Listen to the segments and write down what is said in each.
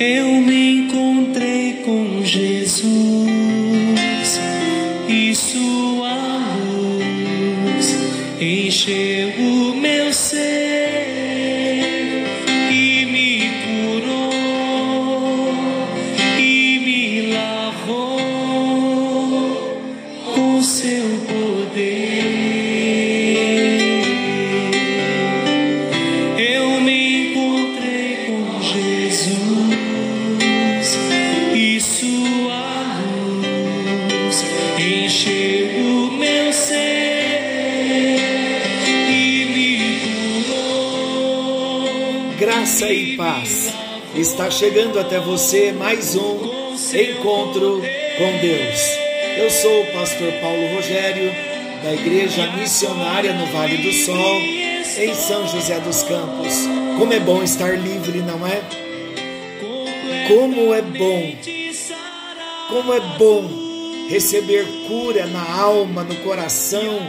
eu me encontrei com Jesus Está chegando até você mais um encontro com Deus. Eu sou o pastor Paulo Rogério, da Igreja Missionária no Vale do Sol, em São José dos Campos. Como é bom estar livre, não é? Como é bom, como é bom receber cura na alma, no coração.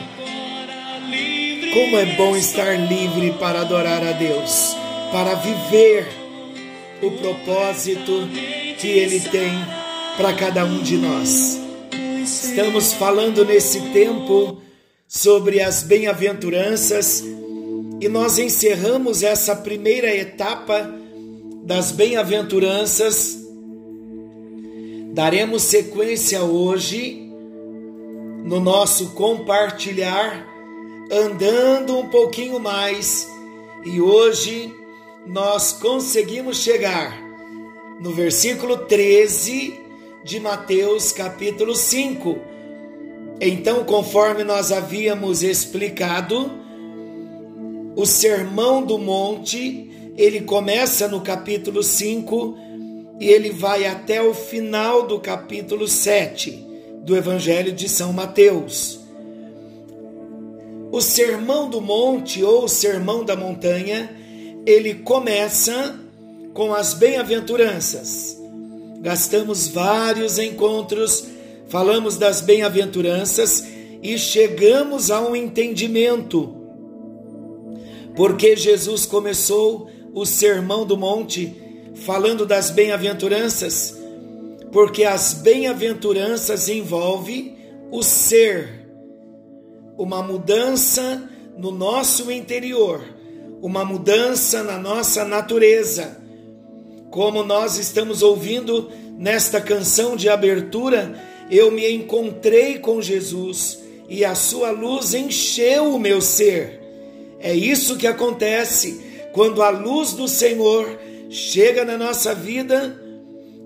Como é bom estar livre para adorar a Deus, para viver o propósito que Ele tem para cada um de nós. Estamos falando nesse tempo sobre as bem-aventuranças e nós encerramos essa primeira etapa das bem-aventuranças. Daremos sequência hoje no nosso compartilhar, andando um pouquinho mais, e hoje nós conseguimos chegar no versículo 13 de Mateus, capítulo 5. Então, conforme nós havíamos explicado, o Sermão do Monte, ele começa no capítulo 5 e ele vai até o final do capítulo 7 do Evangelho de São Mateus. O Sermão do Monte ou o Sermão da Montanha, ele começa com as bem-aventuranças. Gastamos vários encontros, falamos das bem-aventuranças e chegamos a um entendimento. Porque Jesus começou o Sermão do Monte falando das bem-aventuranças, porque as bem-aventuranças envolvem o ser, uma mudança no nosso interior, uma mudança na nossa natureza. Como nós estamos ouvindo nesta canção de abertura, eu me encontrei com Jesus e a sua luz encheu o meu ser. É isso que acontece quando a luz do Senhor chega na nossa vida,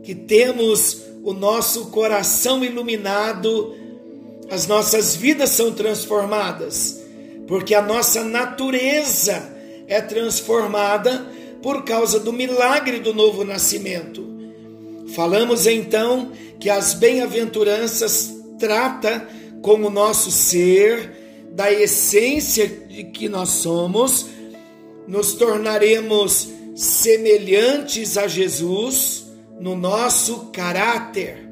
que temos o nosso coração iluminado, as nossas vidas são transformadas, porque a nossa natureza é transformada por causa do milagre do novo nascimento. Falamos então que as bem-aventuranças trata com o nosso ser, da essência de que nós somos, nos tornaremos semelhantes a Jesus no nosso caráter.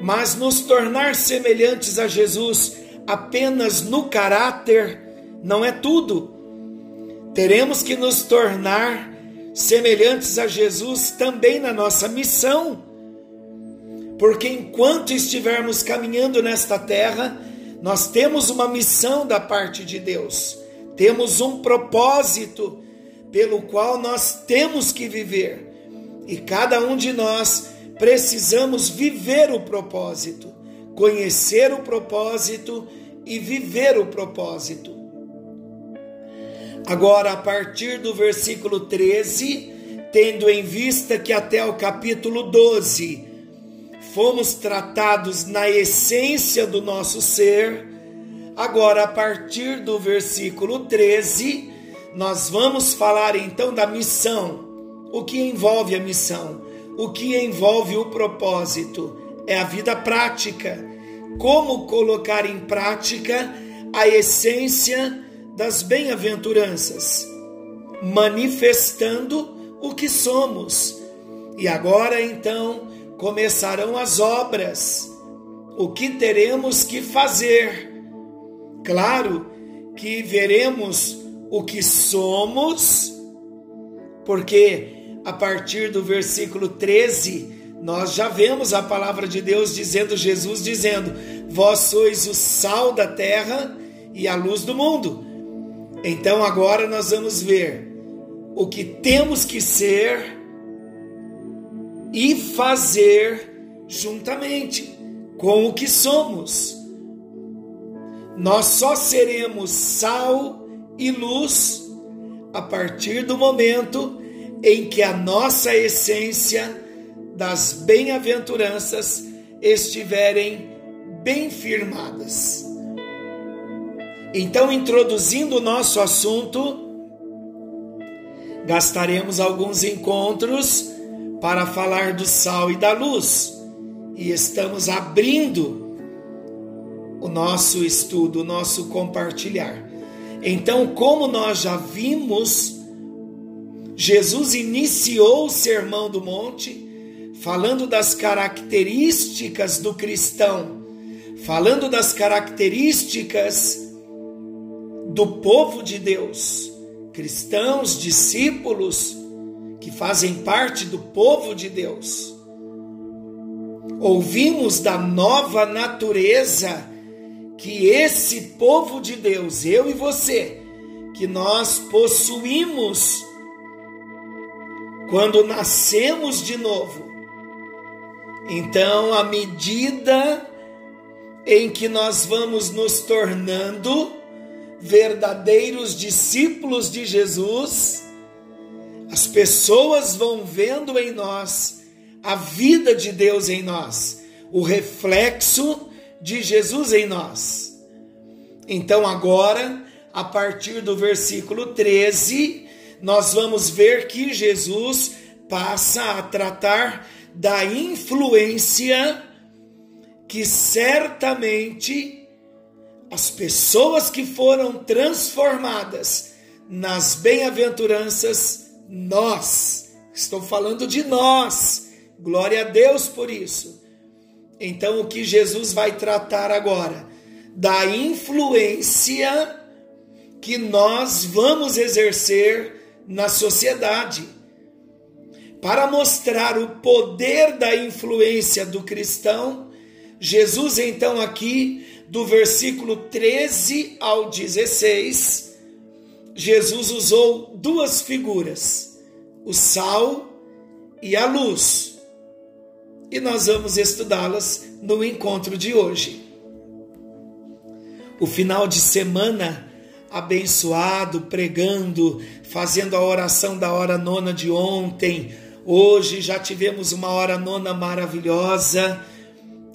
Mas nos tornar semelhantes a Jesus apenas no caráter não é tudo. Teremos que nos tornar semelhantes a Jesus também na nossa missão. Porque enquanto estivermos caminhando nesta terra, nós temos uma missão da parte de Deus, temos um propósito pelo qual nós temos que viver. E cada um de nós precisamos viver o propósito, conhecer o propósito e viver o propósito. Agora, a partir do versículo 13, tendo em vista que até o capítulo 12 fomos tratados na essência do nosso ser, agora, a partir do versículo 13, nós vamos falar então da missão. O que envolve a missão? O que envolve o propósito? É a vida prática. Como colocar em prática a essência das bem-aventuranças, manifestando o que somos. E agora então começarão as obras. O que teremos que fazer? Claro que veremos o que somos, porque a partir do versículo 13, nós já vemos a palavra de Deus dizendo, Jesus dizendo: Vós sois o sal da terra e a luz do mundo. Então agora nós vamos ver o que temos que ser e fazer juntamente com o que somos. Nós só seremos sal e luz a partir do momento em que a nossa essência das bem-aventuranças estiverem bem firmadas. Então, introduzindo o nosso assunto, gastaremos alguns encontros para falar do sal e da luz. E estamos abrindo o nosso estudo, o nosso compartilhar. Então, como nós já vimos, Jesus iniciou o Sermão do Monte falando das características do cristão, falando das características do povo de Deus, cristãos, discípulos que fazem parte do povo de Deus. Ouvimos da nova natureza que esse povo de Deus, eu e você, que nós possuímos quando nascemos de novo. Então, à medida em que nós vamos nos tornando verdadeiros discípulos de Jesus, as pessoas vão vendo em nós a vida de Deus em nós, o reflexo de Jesus em nós. Então, agora, a partir do versículo 13, nós vamos ver que Jesus passa a tratar da influência que certamente as pessoas que foram transformadas nas bem-aventuranças, nós, estou falando de nós, glória a Deus por isso. Então, o que Jesus vai tratar agora? Da influência que nós vamos exercer na sociedade para mostrar o poder da influência do cristão, Jesus, então, aqui, do versículo 13 ao 16, Jesus usou duas figuras, o sal e a luz. E nós vamos estudá-las no encontro de hoje. O final de semana abençoado, pregando, fazendo a oração da hora nona de ontem, Hoje já tivemos uma hora nona maravilhosa,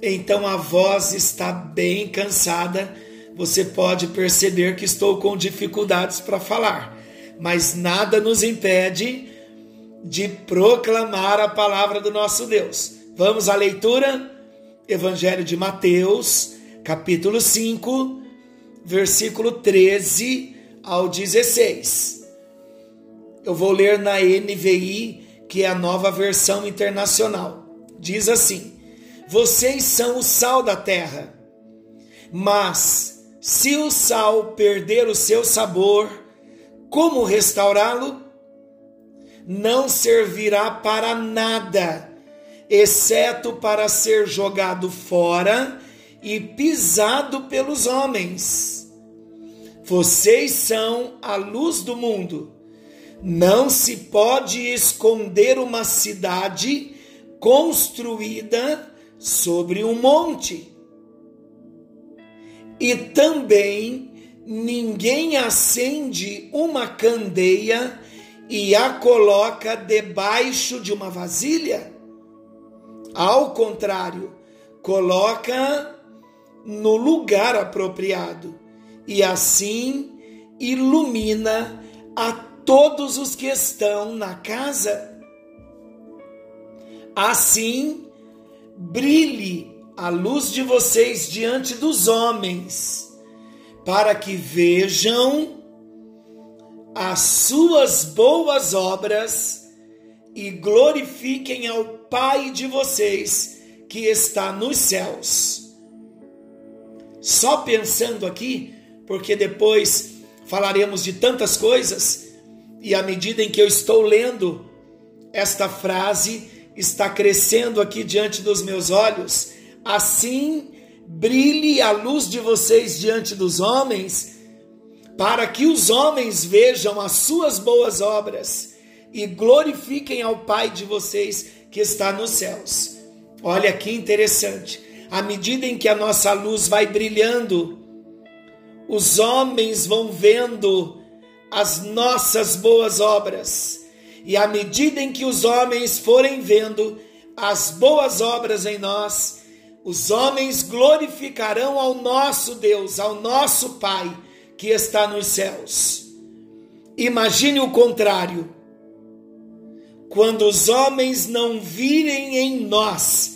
então a voz está bem cansada. Você pode perceber que estou com dificuldades para falar, mas nada nos impede de proclamar a palavra do nosso Deus. Vamos à leitura? Evangelho de Mateus, capítulo 5, versículo 13 ao 16. Eu vou ler na NVI que é a nova versão internacional. Diz assim: Vocês são o sal da terra, mas se o sal perder o seu sabor, como restaurá-lo? Não servirá para nada, exceto para ser jogado fora e pisado pelos homens. Vocês são a luz do mundo. Não se pode esconder uma cidade construída sobre um monte. E também ninguém acende uma candeia e a coloca debaixo de uma vasilha. Ao contrário, coloca no lugar apropriado e assim ilumina a todos os que estão na casa. Assim, brilhe a luz de vocês diante dos homens, para que vejam as suas boas obras e glorifiquem ao Pai de vocês que está nos céus. Só pensando aqui, porque depois falaremos de tantas coisas, e à medida em que eu estou lendo esta frase está crescendo aqui diante dos meus olhos. Assim brilhe a luz de vocês diante dos homens, para que os homens vejam as suas boas obras e glorifiquem ao Pai de vocês que está nos céus. Olha que interessante. À medida em que a nossa luz vai brilhando, os homens vão vendo as nossas boas obras. E à medida em que os homens forem vendo as boas obras em nós, os homens glorificarão ao nosso Deus, ao nosso Pai que está nos céus. Imagine o contrário. Quando os homens não virem em nós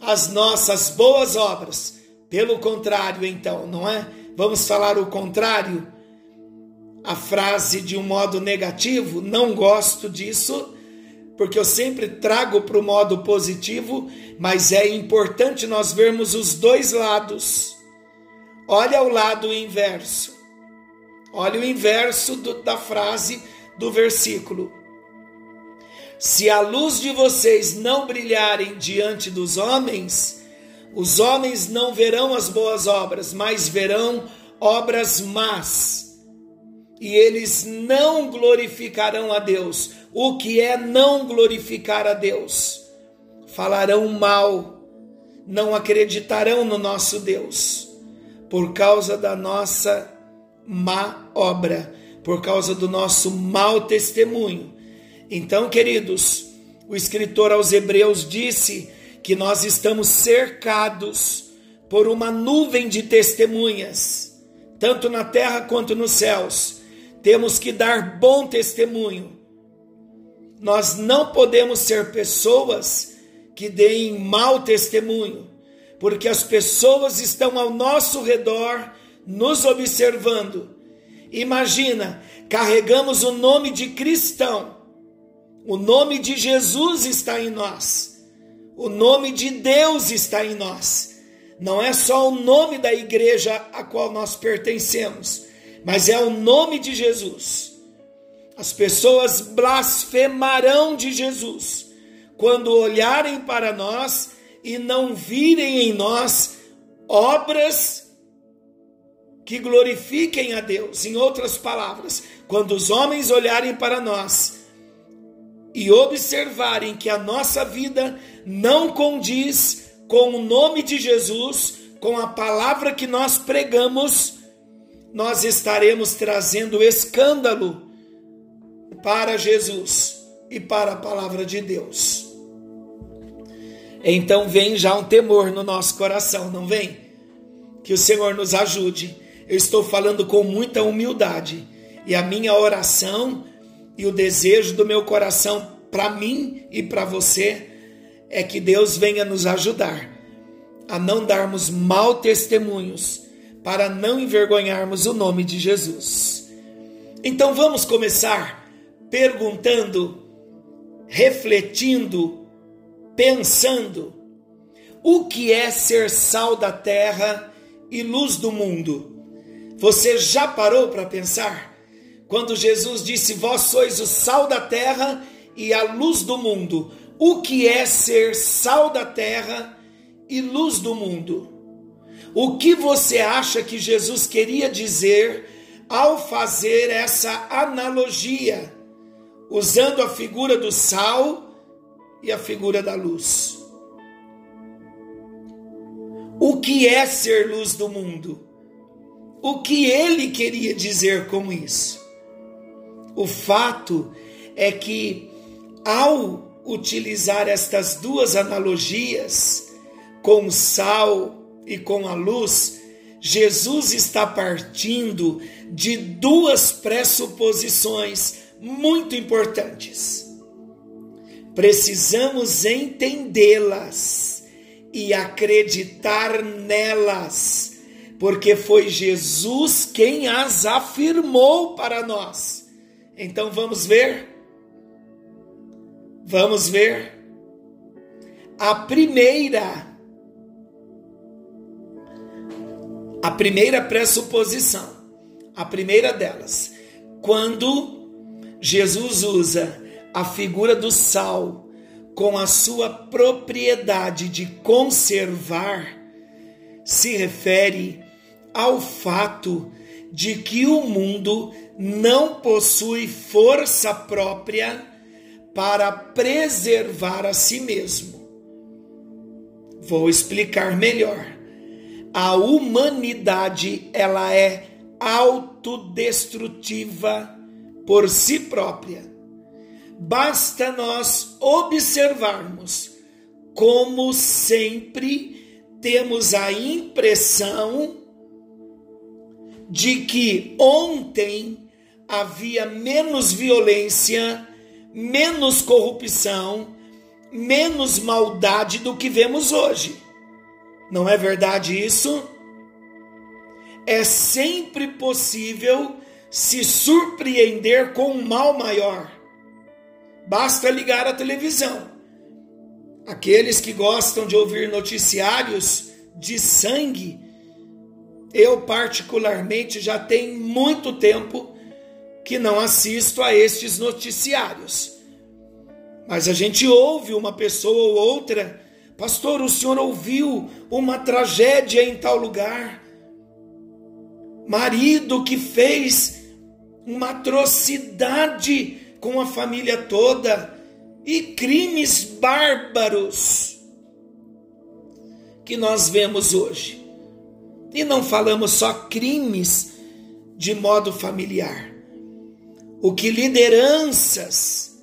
as nossas boas obras, pelo contrário, então, não é? Vamos falar o contrário? A frase de um modo negativo, não gosto disso porque eu sempre trago para o modo positivo, mas é importante nós vermos os dois lados. Olha o lado inverso. Olha o inverso do, da frase do versículo. Se a luz de vocês não brilharem diante dos homens, os homens não verão as boas obras, mas verão obras más e eles não glorificarão a Deus. O que é não glorificar a Deus? Falarão mal, não acreditarão no nosso Deus, por causa da nossa má obra, por causa do nosso mau testemunho. Então, queridos, o escritor aos Hebreus disse que nós estamos cercados por uma nuvem de testemunhas, tanto na terra quanto nos céus temos que dar bom testemunho. Nós não podemos ser pessoas que deem mau testemunho, porque as pessoas estão ao nosso redor nos observando. Imagina, carregamos o nome de cristão, o nome de Jesus está em nós, o nome de Deus está em nós. Não é só o nome da igreja a qual nós pertencemos mas é o nome de Jesus. As pessoas blasfemarão de Jesus quando olharem para nós e não virem em nós obras que glorifiquem a Deus. Em outras palavras, quando os homens olharem para nós e observarem que a nossa vida não condiz com o nome de Jesus, com a palavra que nós pregamos, nós estaremos trazendo escândalo para Jesus e para a palavra de Deus. Então vem já um temor no nosso coração, não vem? Que o Senhor nos ajude. Eu estou falando com muita humildade e a minha oração e o desejo do meu coração para mim e para você é que Deus venha nos ajudar a não darmos mal testemunhos para não envergonharmos o nome de Jesus. Então vamos começar perguntando, refletindo, pensando: o que é ser sal da terra e luz do mundo? Você já parou para pensar? Quando Jesus disse: Vós sois o sal da terra e a luz do mundo. O que é ser sal da terra e luz do mundo? O que você acha que Jesus queria dizer ao fazer essa analogia, usando a figura do sal e a figura da luz? O que é ser luz do mundo? O que ele queria dizer com isso? O fato é que, ao utilizar estas duas analogias, com sal e com a luz, Jesus está partindo de duas pressuposições muito importantes. Precisamos entendê-las e acreditar nelas, porque foi Jesus quem as afirmou para nós. Então vamos ver? Vamos ver? A primeira A primeira pressuposição, a primeira delas, quando Jesus usa a figura do sal, com a sua propriedade de conservar, se refere ao fato de que o mundo não possui força própria para preservar a si mesmo. Vou explicar melhor. A humanidade, ela é autodestrutiva por si própria. Basta nós observarmos como sempre temos a impressão de que ontem havia menos violência, menos corrupção, menos maldade do que vemos hoje. Não é verdade isso? É sempre possível se surpreender com um mal maior. Basta ligar a televisão. Aqueles que gostam de ouvir noticiários de sangue, eu particularmente já tenho muito tempo que não assisto a estes noticiários. Mas a gente ouve uma pessoa ou outra, pastor, o senhor ouviu uma tragédia em tal lugar? Marido que fez uma atrocidade com a família toda e crimes bárbaros que nós vemos hoje. E não falamos só crimes de modo familiar. O que lideranças,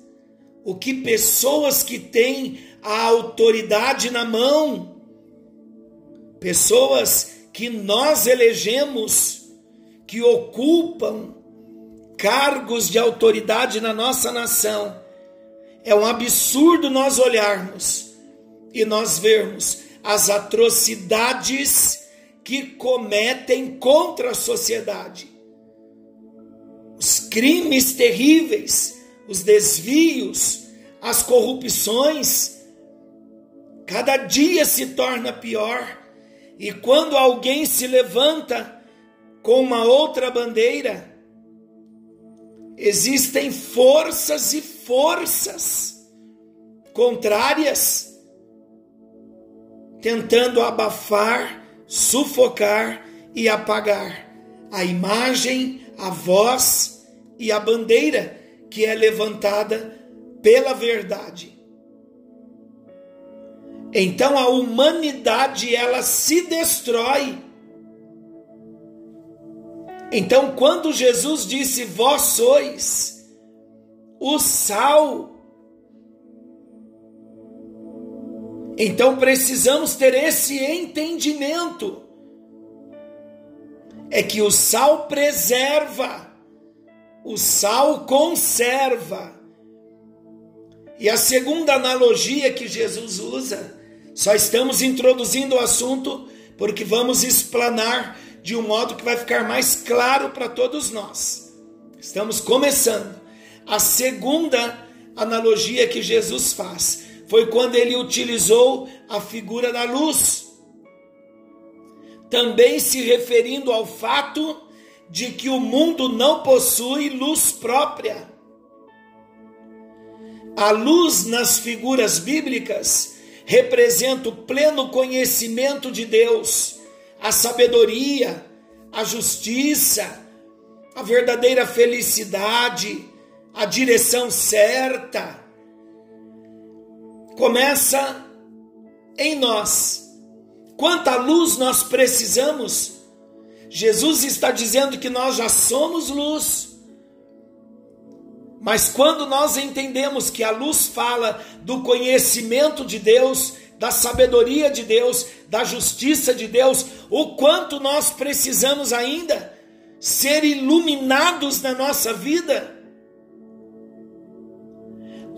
o que pessoas que têm a autoridade na mão, pessoas que nós elegemos, que ocupam cargos de autoridade na nossa nação. É um absurdo nós olharmos e nós vermos as atrocidades que cometem contra a sociedade. Os crimes terríveis, os desvios, as corrupções, cada dia se torna pior. E quando alguém se levanta com uma outra bandeira, existem forças e forças contrárias tentando abafar, sufocar e apagar a imagem, a voz e a bandeira que é levantada pela verdade. Então a humanidade ela se destrói então, quando Jesus disse: Vós sois o sal, então precisamos ter esse entendimento. É que o sal preserva, o sal conserva. E a segunda analogia que Jesus usa, só estamos introduzindo o assunto porque vamos explanar de um modo que vai ficar mais claro para todos nós. Estamos começando. A segunda analogia que Jesus faz foi quando ele utilizou a figura da luz, também se referindo ao fato de que o mundo não possui luz própria. A luz nas figuras bíblicas representa o pleno conhecimento de Deus a sabedoria, a justiça, a verdadeira felicidade, a direção certa. Começa em nós. Quanta luz nós precisamos? Jesus está dizendo que nós já somos luz. Mas quando nós entendemos que a luz fala do conhecimento de Deus, da sabedoria de Deus, da justiça de Deus, o quanto nós precisamos ainda ser iluminados na nossa vida.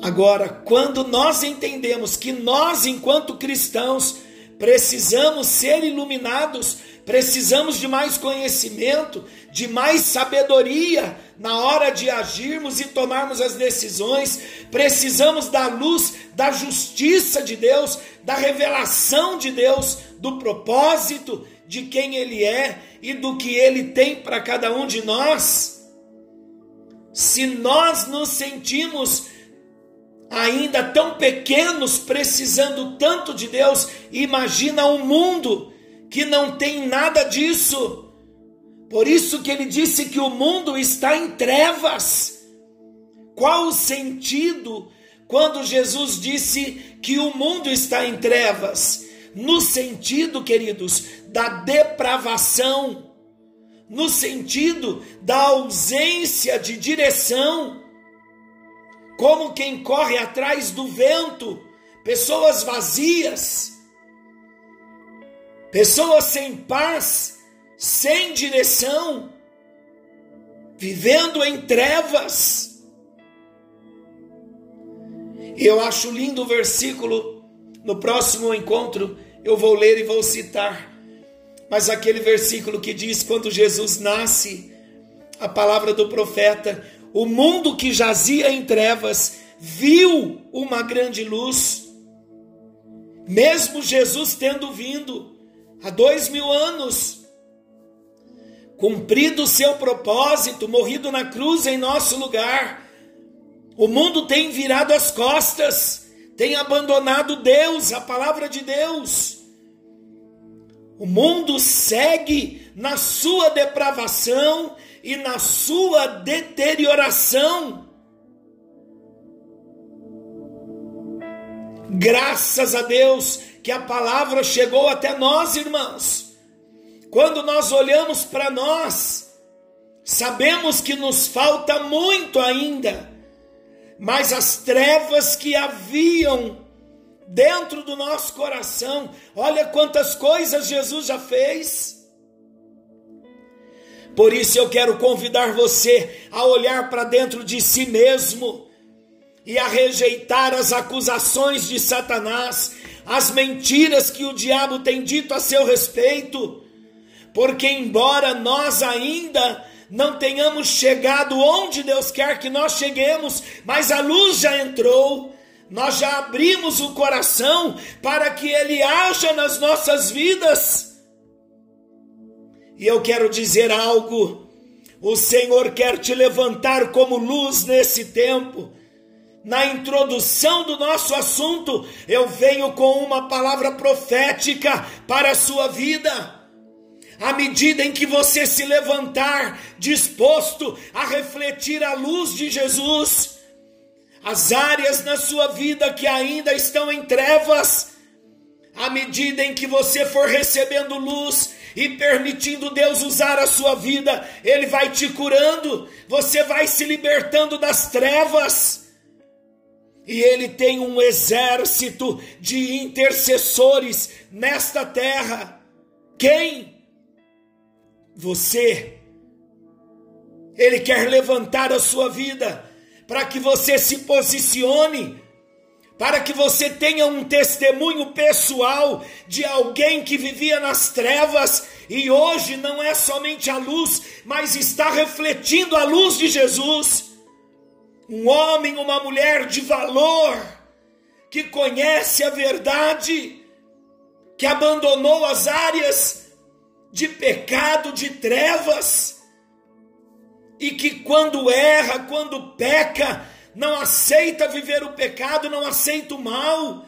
Agora, quando nós entendemos que nós, enquanto cristãos, precisamos ser iluminados, precisamos de mais conhecimento, de mais sabedoria na hora de agirmos e tomarmos as decisões, precisamos da luz da justiça de Deus, da revelação de Deus, do propósito de quem Ele é e do que Ele tem para cada um de nós. Se nós nos sentimos ainda tão pequenos, precisando tanto de Deus. Imagina um mundo que não tem nada disso. Por isso que ele disse que o mundo está em trevas. Qual o sentido quando Jesus disse que o mundo está em trevas? No sentido, queridos, da depravação, no sentido da ausência de direção como quem corre atrás do vento, pessoas vazias, pessoas sem paz, sem direção, vivendo em trevas. E eu acho lindo o versículo, no próximo encontro eu vou ler e vou citar, mas aquele versículo que diz: quando Jesus nasce, a palavra do profeta, o mundo que jazia em trevas viu uma grande luz. Mesmo Jesus tendo vindo há dois mil anos, cumprido o seu propósito, morrido na cruz em nosso lugar, o mundo tem virado as costas, tem abandonado Deus, a palavra de Deus. O mundo segue na sua depravação e na sua deterioração. Graças a Deus que a palavra chegou até nós, irmãos. Quando nós olhamos para nós, sabemos que nos falta muito ainda, mas as trevas que haviam dentro do nosso coração, olha quantas coisas Jesus já fez. Por isso eu quero convidar você a olhar para dentro de si mesmo e a rejeitar as acusações de Satanás, as mentiras que o diabo tem dito a seu respeito, porque embora nós ainda não tenhamos chegado onde Deus quer que nós cheguemos, mas a luz já entrou, nós já abrimos o coração para que Ele haja nas nossas vidas. E eu quero dizer algo: o Senhor quer te levantar como luz nesse tempo. Na introdução do nosso assunto, eu venho com uma palavra profética para a sua vida. À medida em que você se levantar, disposto a refletir a luz de Jesus, as áreas na sua vida que ainda estão em trevas, à medida em que você for recebendo luz, e permitindo Deus usar a sua vida, Ele vai te curando, você vai se libertando das trevas. E Ele tem um exército de intercessores nesta terra. Quem? Você. Ele quer levantar a sua vida para que você se posicione para que você tenha um testemunho pessoal de alguém que vivia nas trevas e hoje não é somente a luz, mas está refletindo a luz de Jesus. Um homem, uma mulher de valor, que conhece a verdade, que abandonou as áreas de pecado, de trevas, e que quando erra, quando peca, não aceita viver o pecado, não aceita o mal,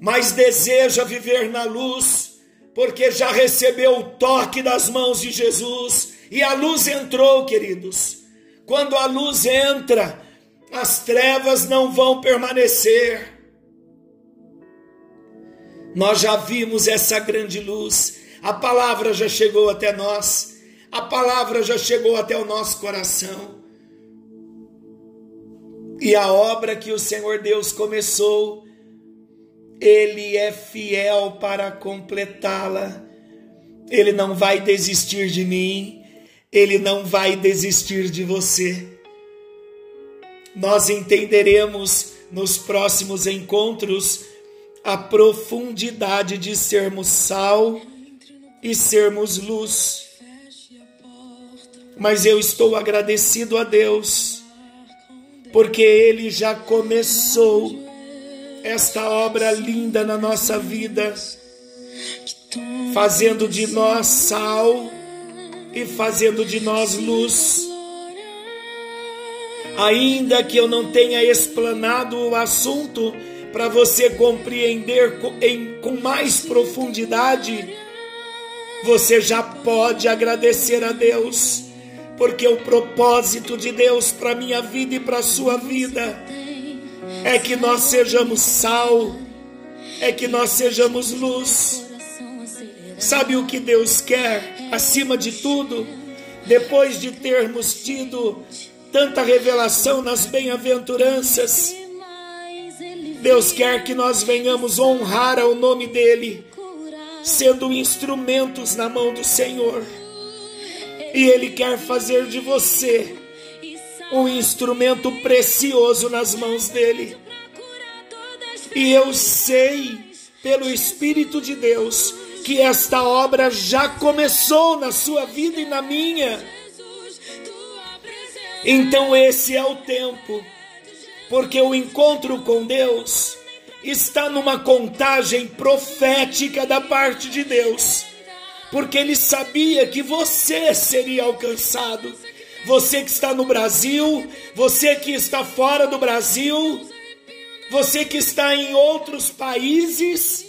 mas deseja viver na luz, porque já recebeu o toque das mãos de Jesus e a luz entrou, queridos. Quando a luz entra, as trevas não vão permanecer. Nós já vimos essa grande luz, a palavra já chegou até nós, a palavra já chegou até o nosso coração. E a obra que o Senhor Deus começou, Ele é fiel para completá-la. Ele não vai desistir de mim, Ele não vai desistir de você. Nós entenderemos nos próximos encontros a profundidade de sermos sal e sermos luz. Mas eu estou agradecido a Deus porque Ele já começou esta obra linda na nossa vida, fazendo de nós sal e fazendo de nós luz. Ainda que eu não tenha explanado o assunto para você compreender com mais profundidade, você já pode agradecer a Deus, porque o propósito de Deus para minha vida e para a sua vida é que nós sejamos sal, é que nós sejamos luz. Sabe o que Deus quer acima de tudo? Depois de termos tido tanta revelação nas bem-aventuranças, Deus quer que nós venhamos honrar ao nome dEle, sendo instrumentos na mão do Senhor. E Ele quer fazer de você um instrumento precioso nas mãos dEle. E eu sei, pelo Espírito de Deus, que esta obra já começou na sua vida e na minha. Então esse é o tempo porque o encontro com Deus está numa contagem profética da parte de Deus, porque ele sabia que você seria alcançado. Você que está no Brasil, você que está fora do Brasil, você que está em outros países,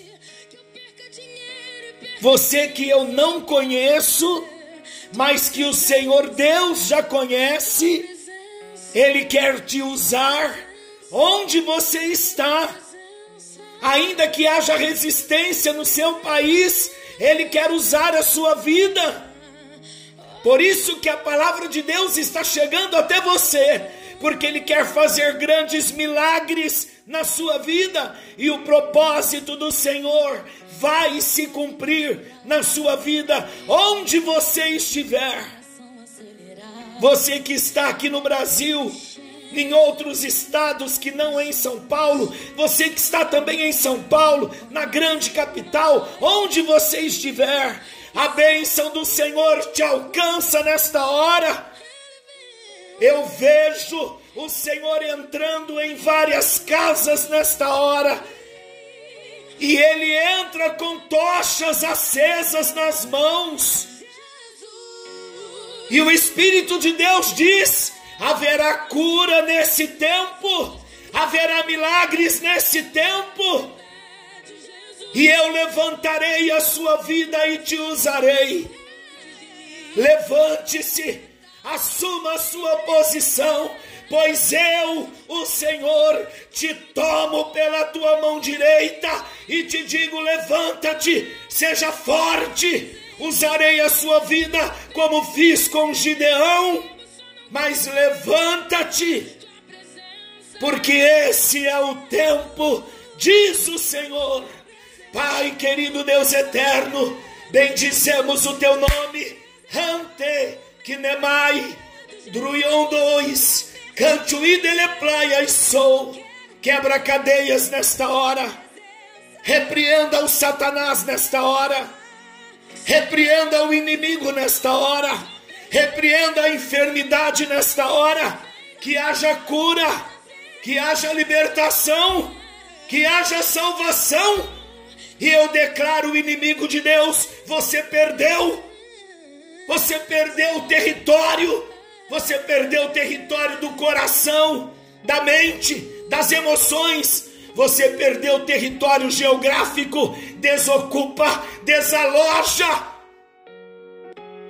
você que eu não conheço, mas que o Senhor Deus já conhece, Ele quer te usar onde você está, ainda que haja resistência no seu país, Ele quer usar a sua vida. Por isso que a palavra de Deus está chegando até você, porque Ele quer fazer grandes milagres na sua vida e o propósito do Senhor vai se cumprir na sua vida, onde você estiver. Você que está aqui no Brasil, em outros estados que não em São Paulo, você que está também em São Paulo, na grande capital, onde você estiver, a bênção do Senhor te alcança nesta hora. Eu vejo o Senhor entrando em várias casas nesta hora. E ele entra com tochas acesas nas mãos. E o Espírito de Deus diz: haverá cura nesse tempo, haverá milagres nesse tempo, e eu levantarei a sua vida e te usarei. Levante-se, assuma a sua posição, pois eu, o Senhor, te tomo pela tua mão direita e te digo: levanta-te, seja forte. Usarei a sua vida como fiz com Gideão mas levanta-te, porque esse é o tempo, diz o Senhor. Pai querido Deus eterno, bendizemos o teu nome, Ante, Kinemai, Druion 2, Cantuídele Praia e Sou, quebra cadeias nesta hora, repreenda o Satanás nesta hora, repreenda o inimigo nesta hora, Repreenda a enfermidade nesta hora, que haja cura, que haja libertação, que haja salvação. E eu declaro o inimigo de Deus: você perdeu, você perdeu o território, você perdeu o território do coração, da mente, das emoções. Você perdeu o território geográfico, desocupa, desaloja,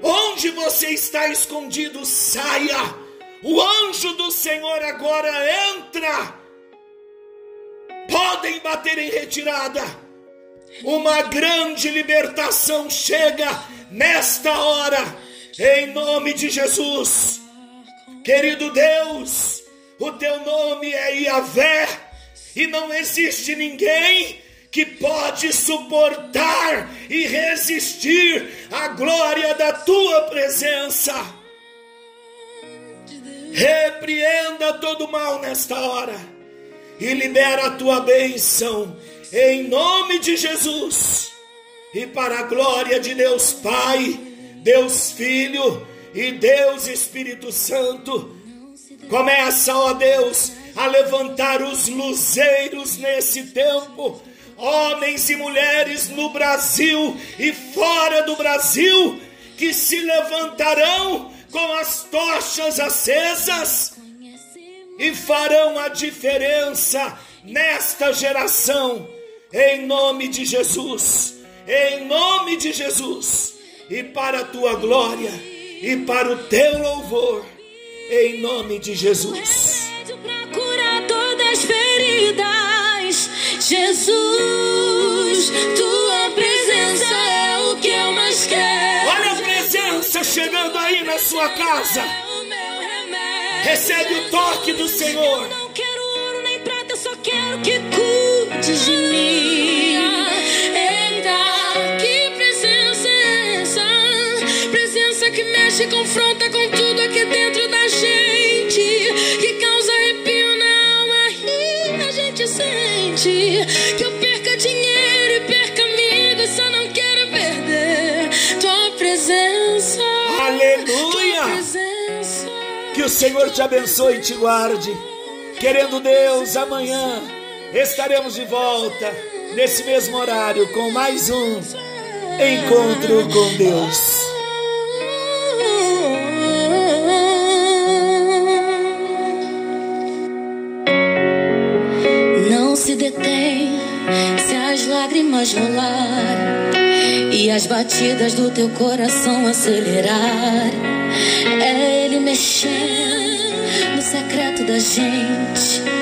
Onde você está escondido, saia. O anjo do Senhor agora entra. Podem bater em retirada. Uma grande libertação chega nesta hora, em nome de Jesus. Querido Deus, o teu nome é Iavé, e não existe ninguém que pode suportar e resistir à glória da tua presença. Repreenda todo mal nesta hora e libera a tua bênção em nome de Jesus e para a glória de Deus Pai, Deus Filho e Deus Espírito Santo. Começa, ó Deus, a levantar os luzeiros nesse tempo homens e mulheres no Brasil e fora do Brasil que se levantarão com as tochas acesas e farão a diferença nesta geração, em nome de Jesus, em nome de Jesus, e para a tua glória e para o teu louvor, em nome de Jesus. Para curar todas as feridas, Jesus, tua presença é o que eu mais quero. Olha a presença chegando aí na sua casa. Recebe o toque do Senhor. Eu não quero ouro nem prata, só quero que cuides de mim. Eita, que presença é essa? Presença que mexe e confronta Senhor te abençoe e te guarde. Querendo Deus, amanhã estaremos de volta nesse mesmo horário com mais um encontro com Deus. Não se detém se as lágrimas rolar e as batidas do teu coração acelerar. É No secreto da gente.